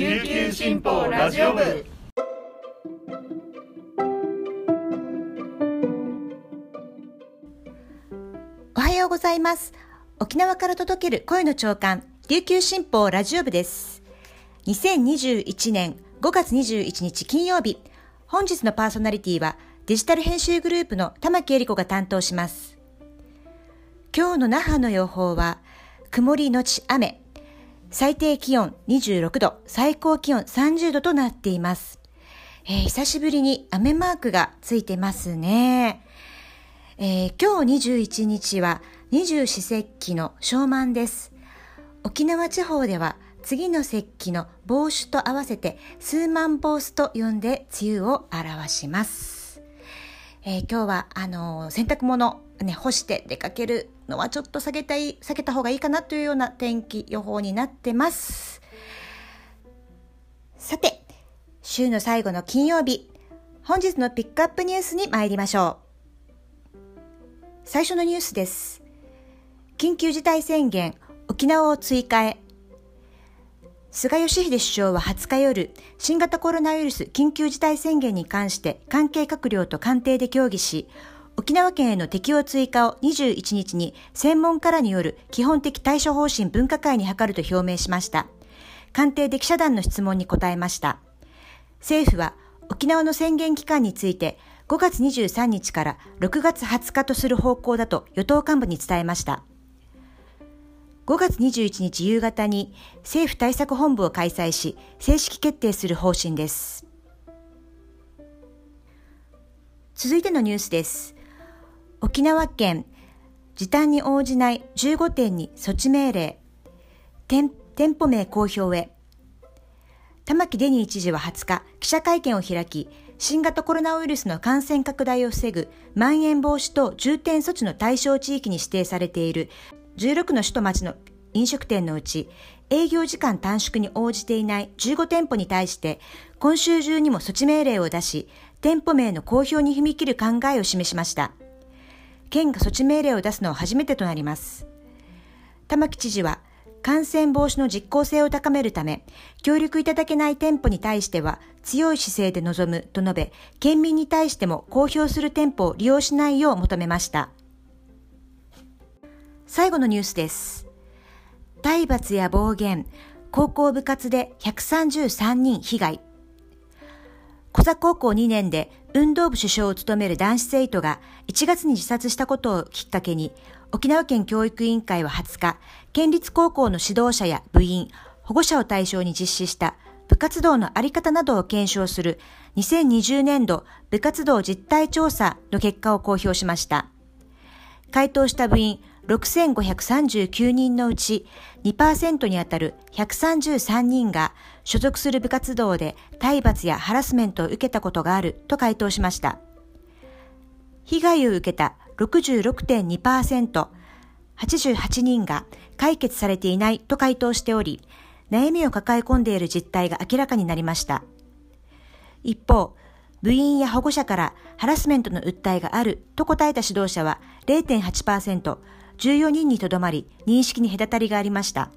琉球新報ラジオ部。おはようございます。沖縄から届ける声の長官琉球新報ラジオ部です。2021年5月21日金曜日本日のパーソナリティはデジタル編集グループの玉木恵理子が担当します。今日の那覇の予報は曇りのち雨。最低気温26度、最高気温30度となっています。えー、久しぶりに雨マークがついてますね。えー、今日21日は二十四節気の小満です。沖縄地方では次の節気の帽子と合わせて数万坊主と呼んで梅雨を表します。えー、今日はあの洗濯物ね、干して出かけるのはちょっと避けたい、避けた方がいいかなというような天気予報になってます。さて、週の最後の金曜日、本日のピックアップニュースに参りましょう。最初のニュースです。緊急事態宣言、沖縄を追加へ。菅義偉首相は20日夜、新型コロナウイルス緊急事態宣言に関して関係閣僚と官邸で協議し、沖縄県への適用追加を21日に専門家らによる基本的対処方針分科会に諮ると表明しました。官邸で記者団の質問に答えました。政府は沖縄の宣言期間について5月23日から6月20日とする方向だと与党幹部に伝えました。5月21日夕方に政府対策本部を開催し正式決定する方針です。続いてのニュースです。沖縄県時短に応じない15店に措置命令店舗名公表へ玉城デニー知事は20日記者会見を開き新型コロナウイルスの感染拡大を防ぐまん延防止等重点措置の対象地域に指定されている16の首都町の飲食店のうち営業時間短縮に応じていない15店舗に対して今週中にも措置命令を出し店舗名の公表に踏み切る考えを示しました。県が措置命令を出すのは初めてとなります。玉城知事は、感染防止の実効性を高めるため、協力いただけない店舗に対しては強い姿勢で臨むと述べ、県民に対しても公表する店舗を利用しないよう求めました。最後のニュースです。体罰や暴言、高校部活で133人被害。小座高校2年で運動部首相を務める男子生徒が1月に自殺したことをきっかけに、沖縄県教育委員会は20日、県立高校の指導者や部員、保護者を対象に実施した部活動のあり方などを検証する2020年度部活動実態調査の結果を公表しました。回答した部員6539人のうち2%にあたる133人が所属する部活動で体罰やハラスメントを受けたことがあると回答しました。被害を受けた66.2%、88人が解決されていないと回答しており、悩みを抱え込んでいる実態が明らかになりました。一方、部員や保護者からハラスメントの訴えがあると答えた指導者は0.8%、14人にとどまり認識に隔たりがありました。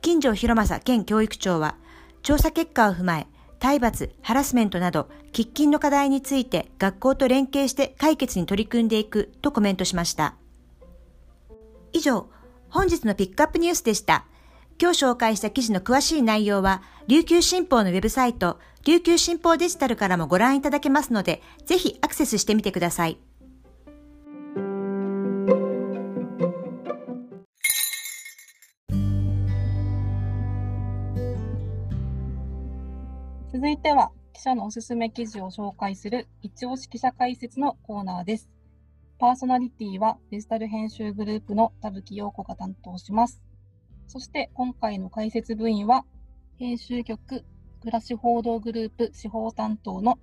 金城博正県教育長は、調査結果を踏まえ、体罰、ハラスメントなど、喫緊の課題について学校と連携して解決に取り組んでいくとコメントしました。以上、本日のピックアップニュースでした。今日紹介した記事の詳しい内容は、琉球新報のウェブサイト、琉球新報デジタルからもご覧いただけますので、ぜひアクセスしてみてください。続いては記者のおすすめ記事を紹介する一押し記者解説のコーナーです。パーソナリティはデジタル編集グループの田吹陽子が担当します。そして今回の解説部員は編集局暮らし報道グループ司法担当の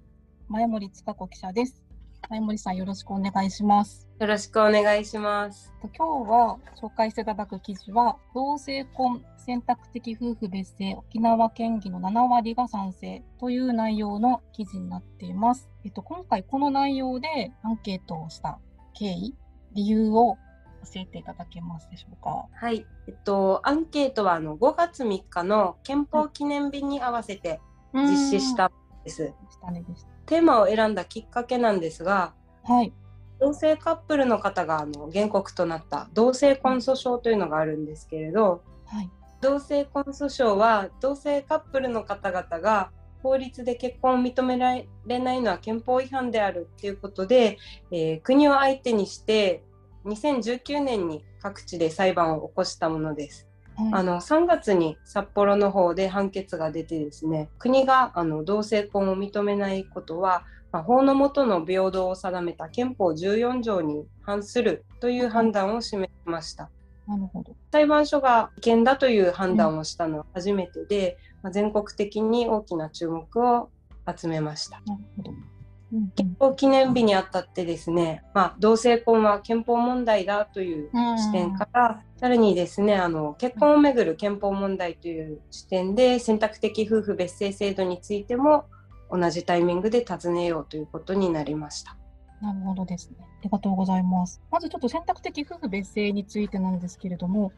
前森塚子記者です。前森さんよろしくお願いします。よろしくお願いします。今日は紹介していただく記事は同性婚選択的夫婦別姓沖縄県議の7割が賛成という内容の記事になっています。えっと、今回この内容でアンケートをした経緯、理由を教えていただけますでしょうか？はい、えっと、アンケートはあの5月3日の憲法記念日に合わせて実施したんです。テーマを選んだきっかけなんですが、はい。同性カップルの方があの原告となった同性婚訴訟というのがあるんですけれど、はい。同性婚訴訟は同性カップルの方々が法律で結婚を認められないのは憲法違反であるということで、えー国を相手にして2019年に各地で裁判を起こしたものです。はい。あの3月に札幌の方で判決が出てですね国があの同性婚を認めないことは、まあ、法の下の平等を定めた憲法14条に反するという判断を示しました。なるほど。裁判所が違憲だという判断をしたのは初めてで、まあ全国的に大きな注目を集めました。なるほど。憲法記念日にあたってですね、まあ、同性婚は憲法問題だという視点から、さらにですねあの結婚をめぐる憲法問題という視点で選択的夫婦別姓制度についても同じタイミングで尋ねようということになりました。なるほどですね。ありがとうございます。まずちょっと選択的夫婦別姓についてなんですけれども、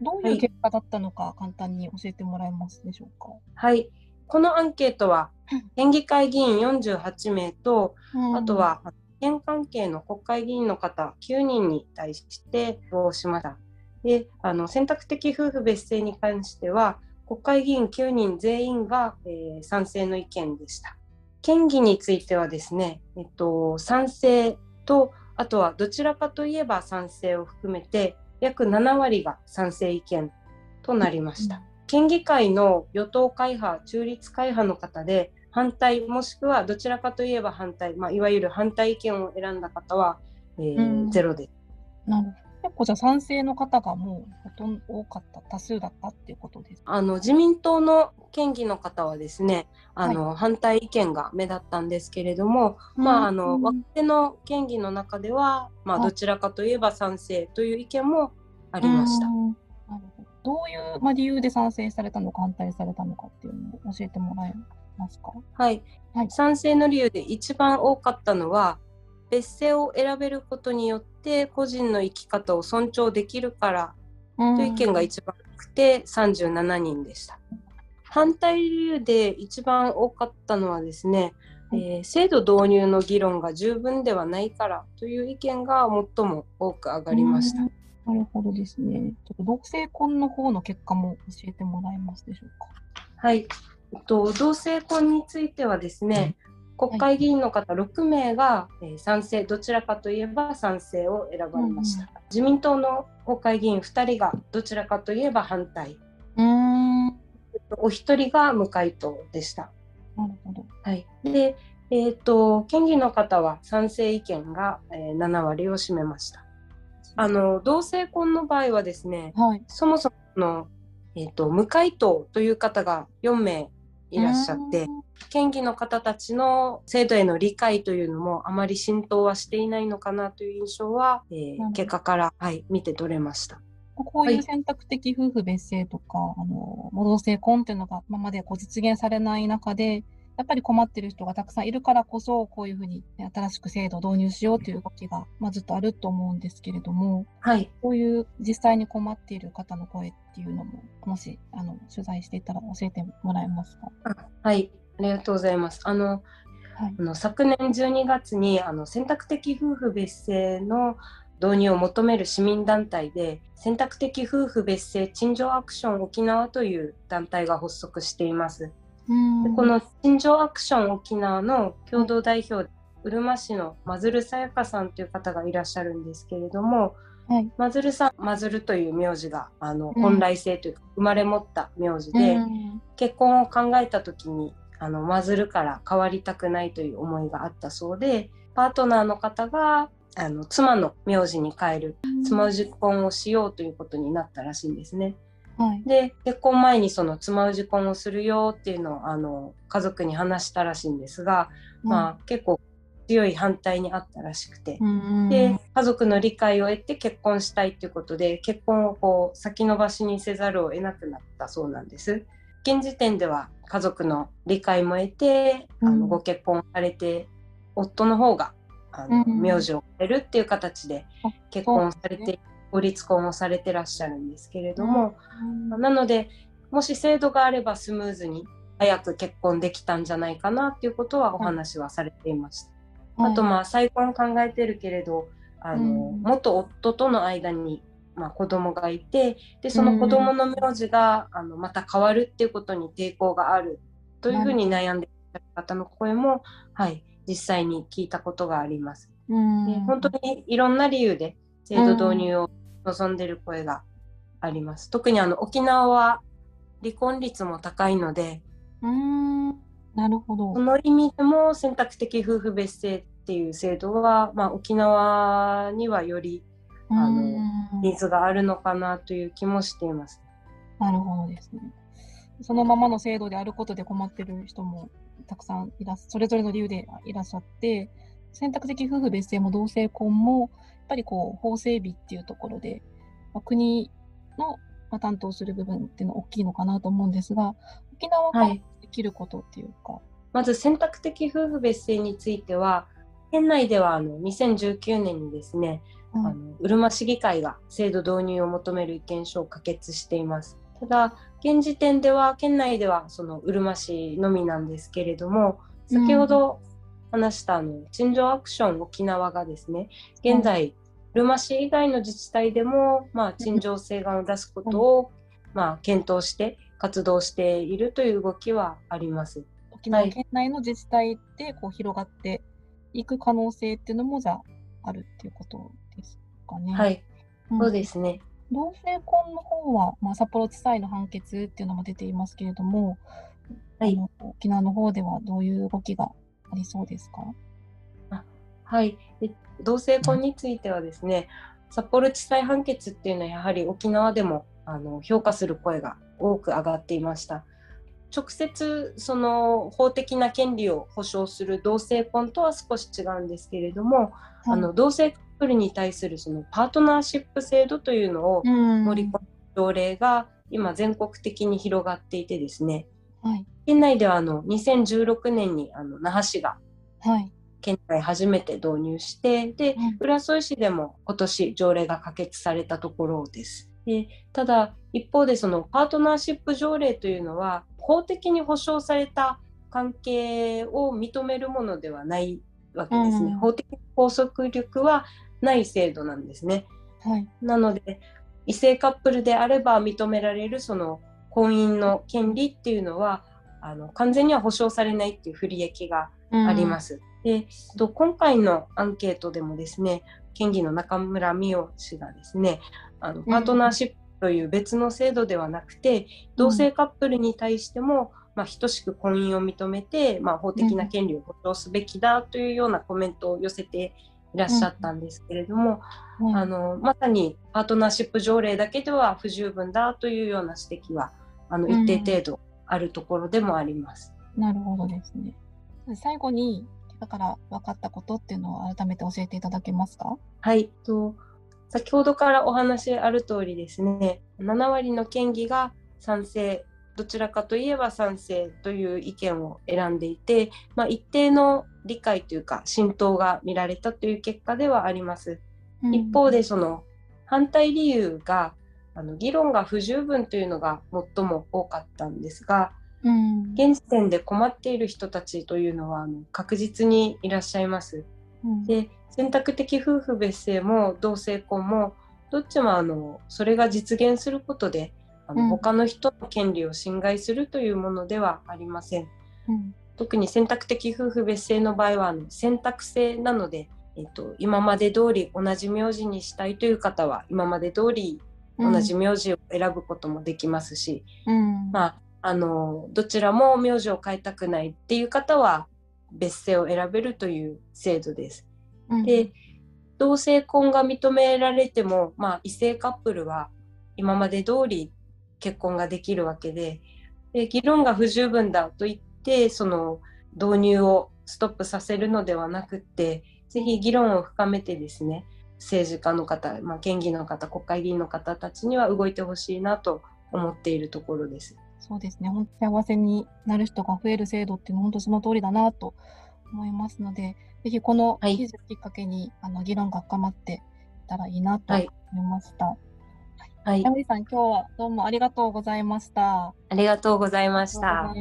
どういう結果だったのか簡単に教えてもらえますでしょうか？はいこのアンケートは県議会議員48名とあと、は県関係の国会議員の方9人に対して応募しました。であの選択的夫婦別姓に関しては国会議員9人全員が、えー賛成の意見でした。県議についてはですね、えっと、賛成とあとはどちらかといえば賛成を含めて約7割が賛成意見となりました。県議会の与党会派、中立会派の方で反対もしくはどちらかといえば反対、まあ、いわゆる反対意見を選んだ方は、えーうんゼロです。なるほど。結構じゃあ賛成の方がもうほとんど多かった、多数だったっていうことです。あの自民党の県議の方はですねあの、反対意見が目立ったんですけれども、まああのうん若手の県議の中では、まあ、はいどちらかといえば賛成という意見もありました。うんど。どういう、まあ、理由で賛成されたのか反対されたのかっていうのを教えてもらえますか？はい、はい賛成の理由で一番多かったのは別姓を選べることによって個人の生き方を尊重できるからという意見が一番多くて37人でした。反対理由で一番多かったのはですね、えー制度導入の議論が十分ではないからという意見が最も多く上がりました。うんなるほどですね。ちょっと同性婚の方の結果も教えてもらえますでしょうか？はい、えっと、同性婚についてはですね、国会議員の方6名が、えー賛成、どちらかといえば賛成を選ばれました。自民党の国会議員2人がどちらかといえば反対、うーん。なお一人が無回答でした。るほど。はい、で、えー、と県議の方は賛成意見が、えー7割を占めました。あの同性婚の場合はですね、はい。そもそもの、えー、と無回答という方が4名いらっしゃって、県議の方たちの制度への理解というのもあまり浸透はしていないのかなという印象は、えー結果から、はい、見て取れました。こういう選択的夫婦別姓とか、あの、同性婚っていうのが今までこう実現されない中で、やっぱり困ってる人がたくさんいるからこそ、こういうふうに、ね、新しく制度を導入しようという動きが、まあ、ずっとあると思うんですけれども、はい、こういう実際に困っている方の声っていうのも、もしあの取材していたら教えてもらえますか？あはい、ありがとうございます。あのはいあの昨年12月にあの選択的夫婦別姓の導入を求める市民団体で選択的夫婦別姓陳情アクション沖縄という団体が発足しています。でこの陳情アクション沖縄の共同代表でうるま市のマズルさやかさんという方がいらっしゃるんですけれども、はい。マズルさんマズルという名字があのうん。本来性というか生まれ持った名字で、うん。結婚を考えた時にあのマズルから変わりたくないという思いがあったそうでパートナーの方があの妻の名字に変える妻氏婚をしようということになったらしいんですね。はい。で結婚前にその妻氏婚をするよっていうのをあの家族に話したらしいんですが、まあ、結構強い反対にあったらしくて。うんで家族の理解を得て結婚したいということで結婚をこう先延ばしにせざるを得なくなったそうなんです。現時点では家族の理解も得て、あうんのご結婚されて夫の方があの、うん名字を変えるっていう形であ結婚されてい法律婚をされてらっしゃるんですけれども、なのでもし制度があればスムーズに早く結婚できたんじゃないかなっていうことはお話はされていました。あとまあ再婚考えてるけれどあの、元夫との間にまあ、子供がいてでその子供の名字が、あのまた変わるっていうことに抵抗があるというふうに悩んでいる方の声も、はい、実際に聞いたことがあります。で本当にいろんな理由で制度導入を望んでいる声があります。特にあの沖縄は離婚率も高いので、うんなるほどその意味でも選択的夫婦別姓っていう制度は、まあ、沖縄にはよりあのニーズがあるのかなという気もしています。なるほどですね。そのままの制度であることで困ってる人もたくさんいらっそれぞれの理由でいらっしゃって選択的夫婦別姓も同性婚もやっぱりこう法整備っていうところで、まあ、国の、まあ、担当する部分っていうのは大きいのかなと思うんですが沖縄ができることっていうか、はい、まず選択的夫婦別姓については県内ではあの2019年にですねあのうるま市議会が制度導入を求める意見書を可決しています。ただ現時点では県内ではそのうるま市のみなんですけれども先ほど話したあの陳情アクション沖縄がですね現在、うるま市以外の自治体でも、まあ、陳情請願を出すことを、まあ、検討して活動しているという動きはあります。沖縄県内の自治体でこう広がっていく可能性っていうのもじゃあるっていうことですかね。はい、うん、そうですね。同性婚の方は、まあ、札幌地裁の判決っていうのも出ていますけれども、はい、沖縄の方ではどういう動きがありそうですか？あはい。で同性婚についてはですね、うん、札幌地裁判決っていうのはやはり沖縄でもあの評価する声が多く上がっていました。直接その法的な権利を保障する同性婚とは少し違うんですけれども、あの同性プルに対するそのパートナーシップ制度というのを盛り込む条例が今全国的に広がっていてですね、はい、県内ではあの2016年にあの那覇市が県内初めて導入して、で、浦添市でも今年条例が可決されたところです。でただ一方でそのパートナーシップ条例というのは法的に保障された関係を認めるものではないわけですね。うん、法的拘束力はない制度なんですね。はい、なので異性カップルであれば認められるその婚姻の権利っていうのはあの完全には保障されないっていう不利益があります。うん、でと今回のアンケートでもですね県議の中村美代氏がですねあのパートナーシップという別の制度ではなくて、うん、同性カップルに対しても、まあ、等しく婚姻を認めて、まあ、法的な権利を保障すべきだというようなコメントを寄せていらっしゃったんですけれども、うん、あのまさにパートナーシップ条例だけでは不十分だというような指摘はあの一定程度あるところでもあります。うん、なるほどですね。最後にだから分かったことっていうのを改めて教えていただけますか？はいと先ほどからお話ある通りですね7割の県議が賛成どちらかといえば賛成という意見を選んでいて、まあ、一定の理解というか浸透が見られたという結果ではあります。うん、一方でその反対理由があの議論が不十分というのが最も多かったんですが、うん、現時点で困っている人たちというのはあの確実にいらっしゃいます。うん、で選択的夫婦別姓も同性婚もどっちもあのそれが実現することであの、うん、他の人の権利を侵害するというものではありません。うん、特に選択的夫婦別姓の場合はあの選択制なので、えっと、今まで通り同じ名字にしたいという方は今まで通り同じ名字を選ぶこともできますし、うん、まああのどちらも名字を変えたくないっていう方は別姓を選べるという制度です。で同性婚が認められても、まあ、異性カップルは今まで通り結婚ができるわけでで議論が不十分だと言ってその導入をストップさせるのではなくってぜひ議論を深めてですね政治家の方、まあ、県議の方国会議員の方たちには動いてほしいなと思っているところです。そうですね本当幸せになる人が増える制度っていうのは本当その通りだなと思いますのでぜひこの記事をきっかけに、はい、あの議論が深まってたらいいなと思いました。はい。山、は、さん、今日はどうもありがとうございました。ありがとうございました。